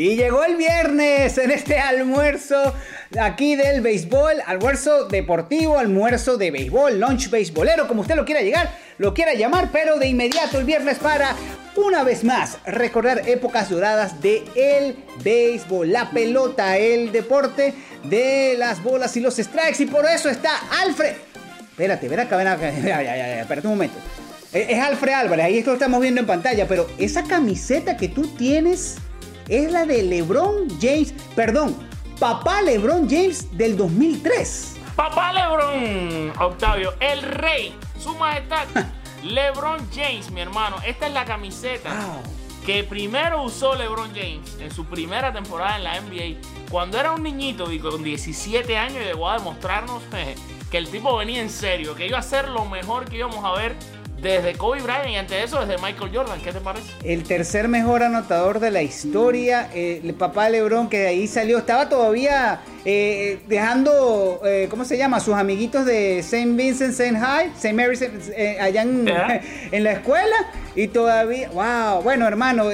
Y llegó el viernes en este almuerzo aquí del béisbol, almuerzo deportivo, almuerzo de béisbol, lunch béisbolero, como usted lo quiera llegar, lo quiera llamar, pero de inmediato el viernes para una vez más recordar épocas doradas de el béisbol, la pelota, el deporte de las bolas y los strikes y por eso está Alfred. Espérate, ven acá, ven acá, espérate un momento. Es Alfred Álvarez, ahí esto lo estamos viendo en pantalla, pero esa camiseta que tú tienes es la de LeBron James, perdón, papá LeBron James del 2003. Papá LeBron, Octavio, el rey, su majestad, LeBron James, mi hermano. Esta es la camiseta que primero usó LeBron James en su primera temporada en la NBA. Cuando era un niñito y con 17 años llegó a demostrarnos que el tipo venía en serio, que iba a ser lo mejor que íbamos a ver desde Kobe Bryant y ante eso desde Michael Jordan. ¿Qué te parece? El tercer mejor anotador de la historia, eh, el papá de LeBron que de ahí salió, estaba todavía eh, dejando, eh, ¿cómo se llama? Sus amiguitos de St. Vincent, St. High, St. Mary's allá en, la escuela y todavía, wow, bueno hermano,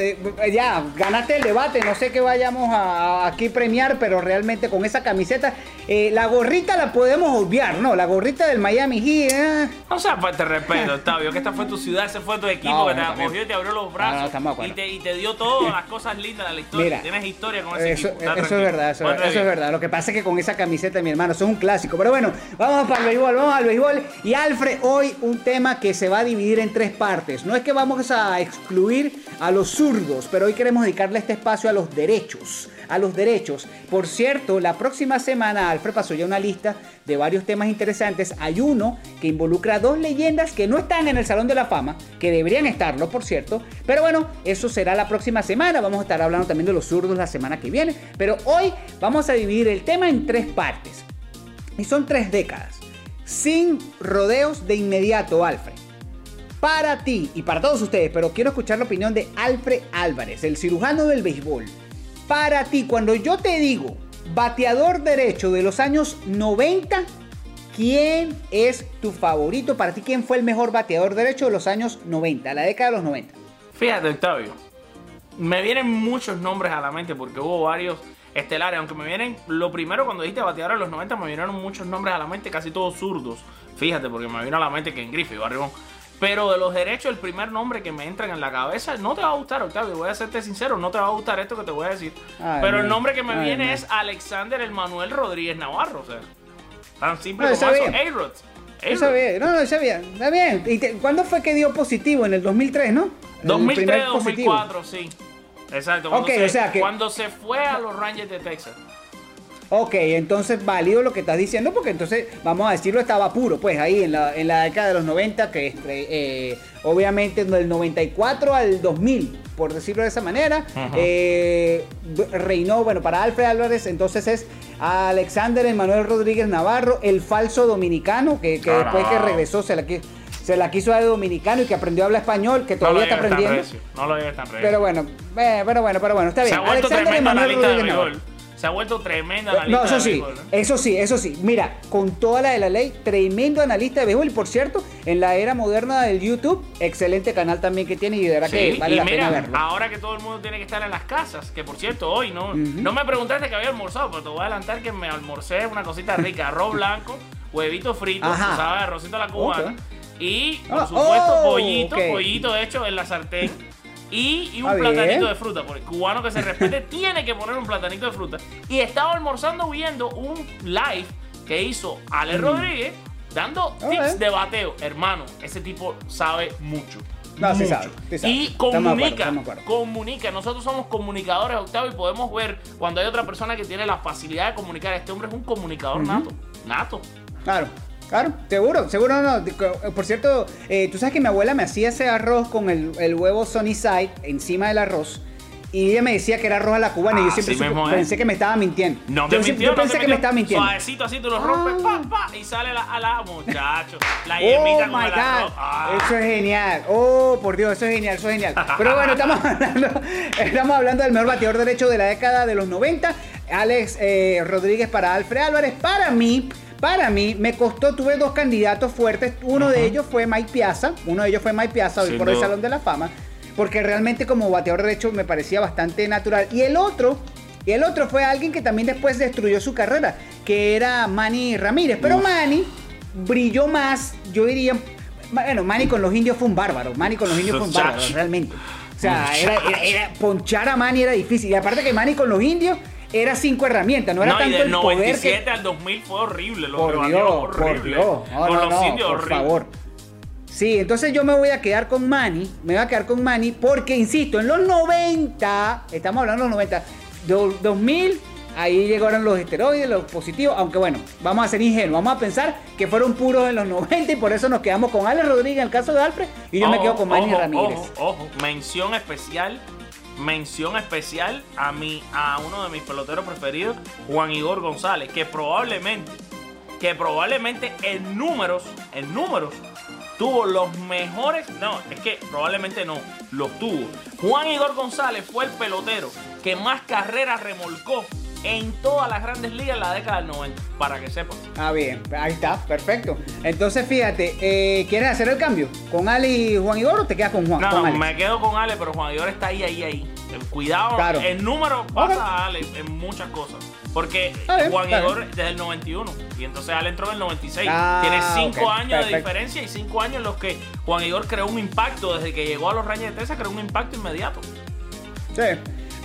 ya ganaste el debate, no sé qué vayamos a, aquí premiar, pero realmente con esa camiseta, la gorrita la podemos obviar, ¿no? La gorrita del Miami Heat. O sea, te respeto, Octavio que esta fue tu ciudad, ese fue tu equipo que te acogió y te abrió los brazos y, te, y, te, dio todas las cosas lindas de la historia. Tienes historia con ese eso, equipo. Eso es verdad, eso, es verdad. Lo que pasa es que con esa camiseta, mi hermano, eso es un clásico. Pero bueno, vamos para el béisbol, vamos al béisbol. Y Alfred, hoy un tema que se va a dividir en tres partes. No es que vamos a excluir a los zurdos, pero hoy queremos dedicarle este espacio a los derechos a los derechos. Por cierto, la próxima semana Alfred pasó ya una lista de varios temas interesantes. Hay uno que involucra dos leyendas que no están en el Salón de la Fama, que deberían estarlo, por cierto. Pero bueno, eso será la próxima semana. Vamos a estar hablando también de los zurdos la semana que viene. Pero hoy vamos a dividir el tema en tres partes. Y son tres décadas. Sin rodeos de inmediato, Alfred para ti y para todos ustedes, pero quiero escuchar la opinión de Alfred Álvarez, el cirujano del béisbol. Para ti, cuando yo te digo bateador derecho de los años 90, ¿quién es tu favorito? Para ti, ¿quién fue el mejor bateador derecho de los años 90, la década de los 90? Fíjate, Octavio, me vienen muchos nombres a la mente porque hubo varios estelares, aunque me vienen, lo primero cuando dijiste bateador de los 90 me vinieron muchos nombres a la mente, casi todos zurdos. Fíjate, porque me vino a la mente que en Griffith, Barribón. Pero de los derechos, el primer nombre que me entra en la cabeza, no te va a gustar, Octavio, voy a serte sincero, no te va a gustar esto que te voy a decir. Pero el nombre que me viene es Alexander El Manuel Rodríguez Navarro, o sea, tan simple como eso. Bien, no, no, está bien, está bien. ¿Y cuándo fue que dio positivo? En el 2003, ¿no? 2003, 2004, sí. Exacto. Cuando, se, o sea que... cuando se fue a los Rangers de Texas. Ok, entonces válido lo que estás diciendo, porque entonces, vamos a decirlo, estaba puro, pues ahí en la, en la década de los 90, que eh, obviamente del 94 al 2000, por decirlo de esa manera, eh, reinó, bueno, para Alfred Álvarez, entonces es Alexander Emanuel Rodríguez Navarro, el falso dominicano, que, después que regresó se la, se la quiso de dominicano y que aprendió a hablar español, que todavía está aprendiendo. no lo tan Pero bueno, eh, pero bueno, pero bueno, está bien. Alexander Emanuel Rodríguez Navarro. Se ha vuelto tremendo analista. No, eso sí, eso sí, eso sí. Mira, con toda la de la ley, tremendo analista de béisbol. Y por cierto, en la era moderna del YouTube, excelente canal también que tiene y de verdad que vale la pena verlo. Ahora que todo el mundo tiene que estar en las casas, que por cierto, hoy no, no me preguntaste que había almorzado, pero te voy a adelantar que me almorcé una cosita rica: arroz blanco, huevito frito, ¿sabes? Arrocito a la cubana. Y, por ah, supuesto, oh, pollito, pollito hecho en la sartén y, un platanito de fruta. Porque el cubano que se respete tiene que poner un platanito de fruta. Y estaba almorzando viendo un live que hizo Ale mm. Rodríguez dando tips de bateo. Hermano, ese tipo sabe mucho. No, sí sabe, Y comunica, comunica. Nosotros somos comunicadores, Octavio, y podemos ver cuando hay otra persona que tiene la facilidad de comunicar. Este hombre es un comunicador nato. Nato. Claro. Claro, seguro, seguro no. Por cierto, eh, tú sabes que mi abuela me hacía ese arroz con el, el huevo Sunny Side encima del arroz. Y ella me decía que era arroz a la cubana y yo ah, siempre pensé que me estaba mintiendo. No yo, mintió, yo pensé que me estaba mintiendo. Suavecito así tú lo rompes, pa, pa, y sale la, a la muchacho. La oh my God. Ah. Eso es genial. Oh, por Dios, eso es genial, eso es genial. Pero bueno, estamos hablando, estamos hablando del mejor bateador derecho de la década de los 90. Alex eh, Rodríguez para Alfred Álvarez. Para mí, para mí, me costó, tuve dos candidatos fuertes. Uno de ellos fue Mike Piazza. Uno de ellos fue Mike Piazza, hoy por el Salón de la Fama. porque realmente como bateador derecho me parecía bastante natural. Y el otro, y el otro fue alguien que también después destruyó su carrera, que era Manny Ramírez. Pero Manny brilló más, yo diría, bueno, Manny con los indios fue un bárbaro, Manny con los indios fue un bárbaro, realmente. O sea, era, ponchar a Manny era difícil. Y aparte que Manny con los indios era cinco herramientas, no era tanto el 97 al 2000 fue horrible. Lo por, Dios, horrible. por Dios, Con los indios, por favor. Sí, entonces yo me voy a quedar con Manny, me voy a quedar con Manny porque, insisto, en los 90, estamos hablando de los 90, 2000, ahí llegaron los esteroides, los positivos, aunque bueno, vamos a ser ingenuos, vamos a pensar que fueron puros en los 90 y por eso nos quedamos con Alex Rodríguez en el caso de Alfred y yo me quedo con Manny Ramírez. Ojo, ojo, mención especial mención especial a mi, a uno de mis peloteros preferidos, Juan Igor González, que probablemente, que probablemente en números, en números, tuvo los mejores, no, es que probablemente no, los tuvo. Juan Igor González fue el pelotero que más carreras remolcó en todas las grandes ligas en la década del 90, para que sepan. Ah, bien, ahí está, perfecto. Entonces, fíjate, eh, ¿quieres hacer el cambio? ¿Con Ale y Juan Igor o te quedas con Juan? No, no, me quedo con Ale, pero Juan Igor está ahí, ahí, ahí. Cuidado, el número pasa a Ale en muchas cosas. Porque Juan Igor desde el 91 y entonces Ale entró en el 96. Ah, Tiene 5 años de diferencia y 5 años en los que Juan Igor creó un impacto desde que llegó a los Reyes de Texas, creó un impacto inmediato. Sí.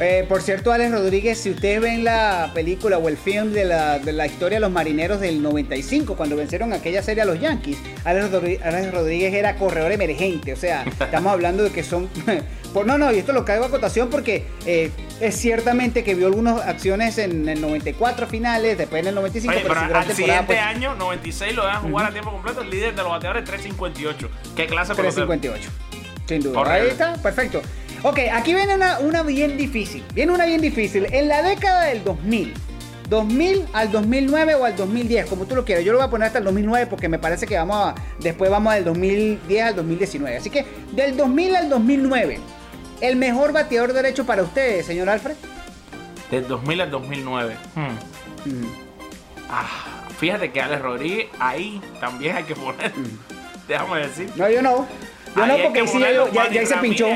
Eh, por cierto, Alex Rodríguez, si ustedes ven la película o el film de la, historia de los marineros del 95, cuando vencieron aquella serie a los Yankees, Alex Rodríguez, era corredor emergente. O sea, estamos hablando de que son. por, no, no, y esto lo caigo a cotación porque eh, es ciertamente que vio algunas acciones en el 94 finales, después en el 95. pero, al siguiente pues, año, 96, lo dejan jugar a tiempo completo. El líder de los bateadores 358. ¿Qué clase 358. Sin duda. Ahí está, perfecto. Ok, aquí viene una, bien difícil. Viene una bien difícil. En la década del 2000. 2000 al 2009 o al 2010, como tú lo quieras. Yo lo voy a poner hasta el 2009 porque me parece que vamos a, después vamos del 2010 al 2019. Así que del 2000 al 2009, el mejor bateador derecho para ustedes, señor Alfred. Del 2000 al 2009. Hmm. Mm. Ah, fíjate que Alex Rodríguez ahí también hay que poner. Mm. Déjame decir. No, yo no. Yo no, porque sí, ya, ya, se pinchó.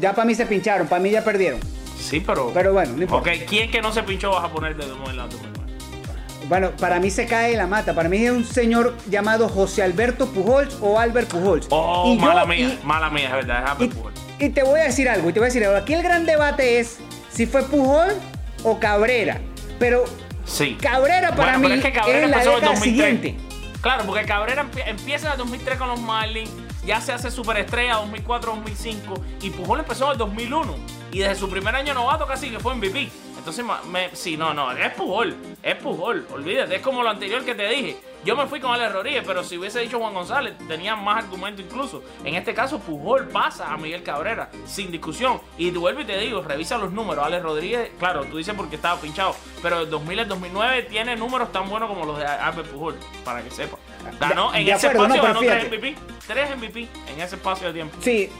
Ya para mí se pincharon, para mí ya perdieron. Sí, pero. Pero bueno, no importa. Ok, ¿quién que no se pinchó vas a poner de nuevo en Bueno, para mí se cae la mata. Para mí es un señor llamado José Alberto Pujols o Albert Pujols. Oh, mala mía, mala mía, es verdad, es Albert Pujols. Y te voy a decir algo, y te voy a decir algo. Aquí el gran debate es si fue Pujol o Cabrera. Pero sí. Cabrera para mí es, que Cabrera es la década siguiente. Claro, porque Cabrera empieza en el 2003 con los Marlins, ya se hace superestrella 2004-2005 y Pujol empezó en el 2001 y desde su primer año novato casi que fue MVP. Entonces, me, sí, no, no, es Pujol, es Pujol, olvídate, es como lo anterior que te dije. Yo me fui con Alex Rodríguez, pero si hubiese dicho Juan González, tenía más argumento incluso. En este caso, Pujol pasa a Miguel Cabrera, sin discusión. Y vuelvo y te digo, revisa los números. Alex Rodríguez, claro, tú dices porque estaba pinchado, pero el 2000 al 2009 tiene números tan buenos como los de Albert Pujol, para que sepa. Ganó en ese espacio, ganó 3 MVP. 3 MVP en ese espacio de tiempo. Sí,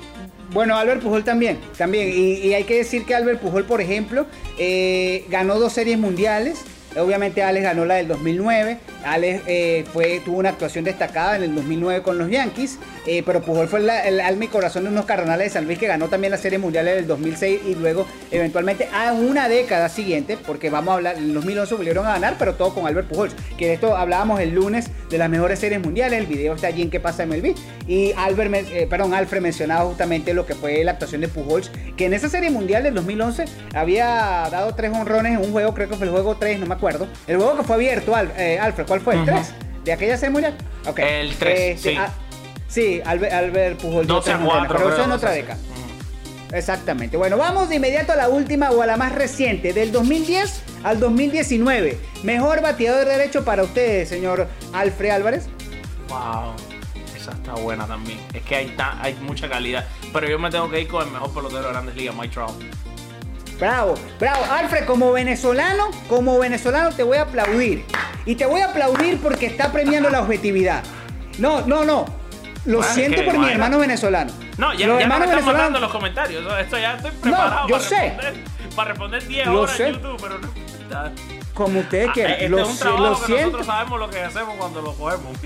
bueno, Albert Pujol también, también. Y, hay que decir que Albert Pujol, por ejemplo, eh, ganó dos series mundiales. Obviamente Alex ganó la del 2009. Alex eh, fue, tuvo una actuación destacada en el 2009 con los Yankees, eh, pero Pujol fue el, alma y corazón de unos Cardenales de San Luis que ganó también la Serie Mundial en el 2006 y luego eventualmente a una década siguiente, porque vamos a hablar, en el 2011 volvieron a ganar, pero todo con Albert Pujols, que de esto hablábamos el lunes de las mejores series mundiales, el video está allí en qué pasa en MLB, y Albert, eh, perdón, Alfred mencionaba justamente lo que fue la actuación de Pujols, que en esa Serie Mundial del 2011 había dado tres honrones en un juego, creo que fue el juego 3, no me acuerdo, el juego que fue abierto, Alfred, ¿cuál fue? ¿El 3? ¿De aquella Serie Mundial? El 3, este, sí. Ah, Sí, Albert, Pujol. 12 a 4. Pero eso en otra década. Exactamente. Bueno, vamos de inmediato a la última o a la más reciente, del 2010 al 2019. Mejor bateador de derecho para ustedes, señor Alfred Álvarez. Wow, esa está buena también. Es que hay, hay mucha calidad. Pero yo me tengo que ir con el mejor pelotero de Grandes Ligas, Mike Trout. Bravo, bravo. Alfred, como venezolano, como venezolano te voy a aplaudir. Y te voy a aplaudir porque está premiando la objetividad. No, no, no. Lo siento por mi hermano venezolano. No, ya, ya me están mandando los comentarios. Esto ya estoy preparado yo para, sé. Responder, para responder 10 horas en YouTube, pero no. Como ustedes ah, quieran. Este lo, es un trabajo que nosotros sabemos lo que hacemos cuando lo cogemos.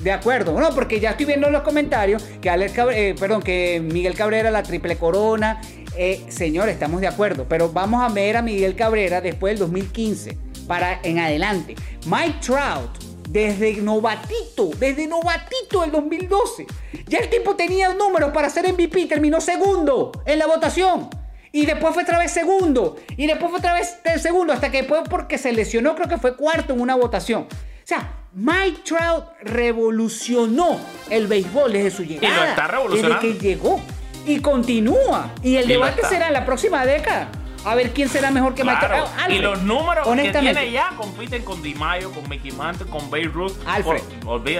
De acuerdo, no, porque ya estoy viendo en los comentarios que Alex eh, perdón, que Miguel Cabrera la triple corona. Eh, señor, estamos de acuerdo, pero vamos a ver a Miguel Cabrera después del 2015 para en adelante. Mike Trout, desde novatito, desde novatito del 2012. Ya el tipo tenía números para ser MVP, terminó segundo en la votación. Y después fue otra vez segundo. Y después fue otra vez segundo. Hasta que después, porque se lesionó, creo que fue cuarto en una votación. O sea, Mike Trout revolucionó el béisbol desde su llegada. Y lo está revolucionando. Desde que llegó. Y continúa. Y el debate será en la próxima década. A ver quién será mejor que Mike Trout. y los números que tiene ya compiten con Di Mayo, con Mickey Mantle, con Babe Ruth. Alfred.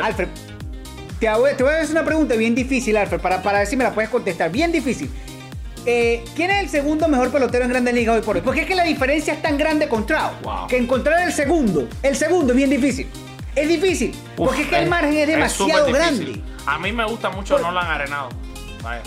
Alfred. Te voy, a hacer una pregunta bien difícil, Alfred, para, para ver si me la puedes contestar. Bien difícil. Eh, ¿Quién es el segundo mejor pelotero en Grandes Ligas hoy por hoy? Porque es que la diferencia es tan grande con Trout que encontrar el segundo, el segundo es bien difícil. Es difícil, porque es que el margen es demasiado grande. A mí me gusta mucho Nolan Arenado. Vaya,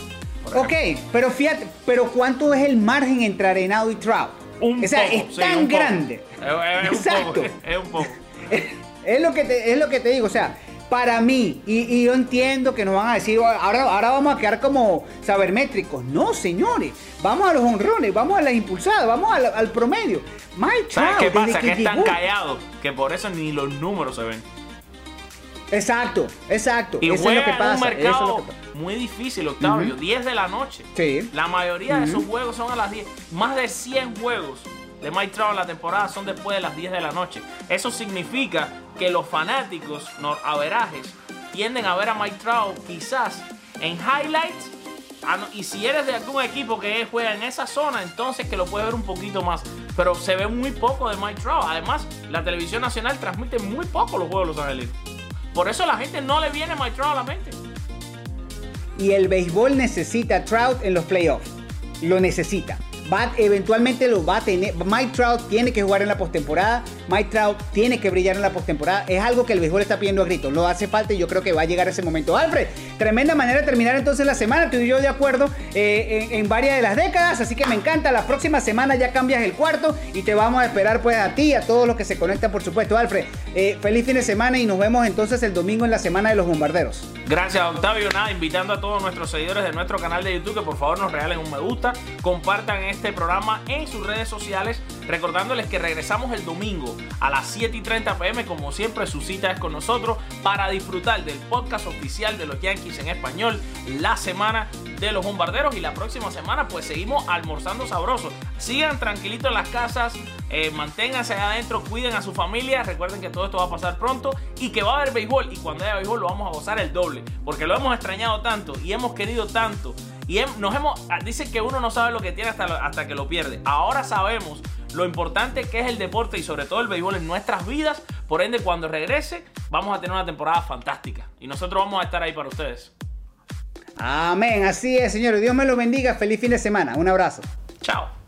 ok, pero fíjate, pero ¿cuánto es el margen entre Arenado y Trout? Un o sea, es tan grande. Es, Exacto. es un poco. es, lo que te, es lo que te digo, o sea, para mí, y, yo entiendo que nos van a decir, ahora, ahora vamos a quedar como sabermétricos. No, señores, vamos a los honrones, vamos a las impulsadas, vamos al, promedio. Mike ¿Sabes qué pasa? Que, están callados, que por eso ni los números se ven. Exacto, exacto. Y eso es lo que pasa. un mercado muy difícil, Octavio. 10 de la noche. Sí. La mayoría de esos juegos son a las 10. Más de 100 juegos de Mike Trout en la temporada son después de las 10 de la noche. Eso significa que los fanáticos averajes tienden a ver a Mike Trout quizás en highlights. Ah, y si eres de algún equipo que juega en esa zona, entonces que lo puedes ver un poquito más. Pero se ve muy poco de Mike Trout. Además, la televisión nacional transmite muy poco los juegos de Los Ángeles. Por eso la gente no le viene Mike Trout a la mente. Y el béisbol necesita Trout en los playoffs. Lo necesita eventualmente lo va a tener. Mike Trout tiene que jugar en la postemporada. Mike Trout tiene que brillar en la postemporada. Es algo que el béisbol está pidiendo a gritos. Lo hace falta y yo creo que va a llegar ese momento. Alfred, tremenda manera de terminar entonces la semana. Tú y yo de acuerdo eh, en, varias de las décadas. Así que me encanta. La próxima semana ya cambias el cuarto y te vamos a esperar pues a ti y a todos los que se conectan, por supuesto. Alfred, eh, feliz fin de semana y nos vemos entonces el domingo en la semana de los bombarderos. Gracias, Octavio. Nada, invitando a todos nuestros seguidores de nuestro canal de YouTube que por favor nos regalen un me gusta, compartan este programa en sus redes sociales, recordándoles que regresamos el domingo a las 7 y 30 pm, como siempre su cita es con nosotros, para disfrutar del podcast oficial de los Yankees en español, la semana de los bombarderos. Y la próxima semana pues seguimos almorzando sabroso. Sigan tranquilitos en las casas, eh, manténganse adentro, cuiden a su familia, recuerden que todo esto va a pasar pronto y que va a haber béisbol. Y cuando haya béisbol lo vamos a gozar el doble, porque lo hemos extrañado tanto y hemos querido tanto y nos hemos, ah, dicen que uno no sabe lo que tiene hasta, hasta que lo pierde. Ahora sabemos lo importante que es el deporte y sobre todo el béisbol en nuestras vidas. Por ende, cuando regrese, vamos a tener una temporada fantástica. Y nosotros vamos a estar ahí para ustedes. Amén, así es, señores. Dios me lo bendiga. Feliz fin de semana. Un abrazo. Chao.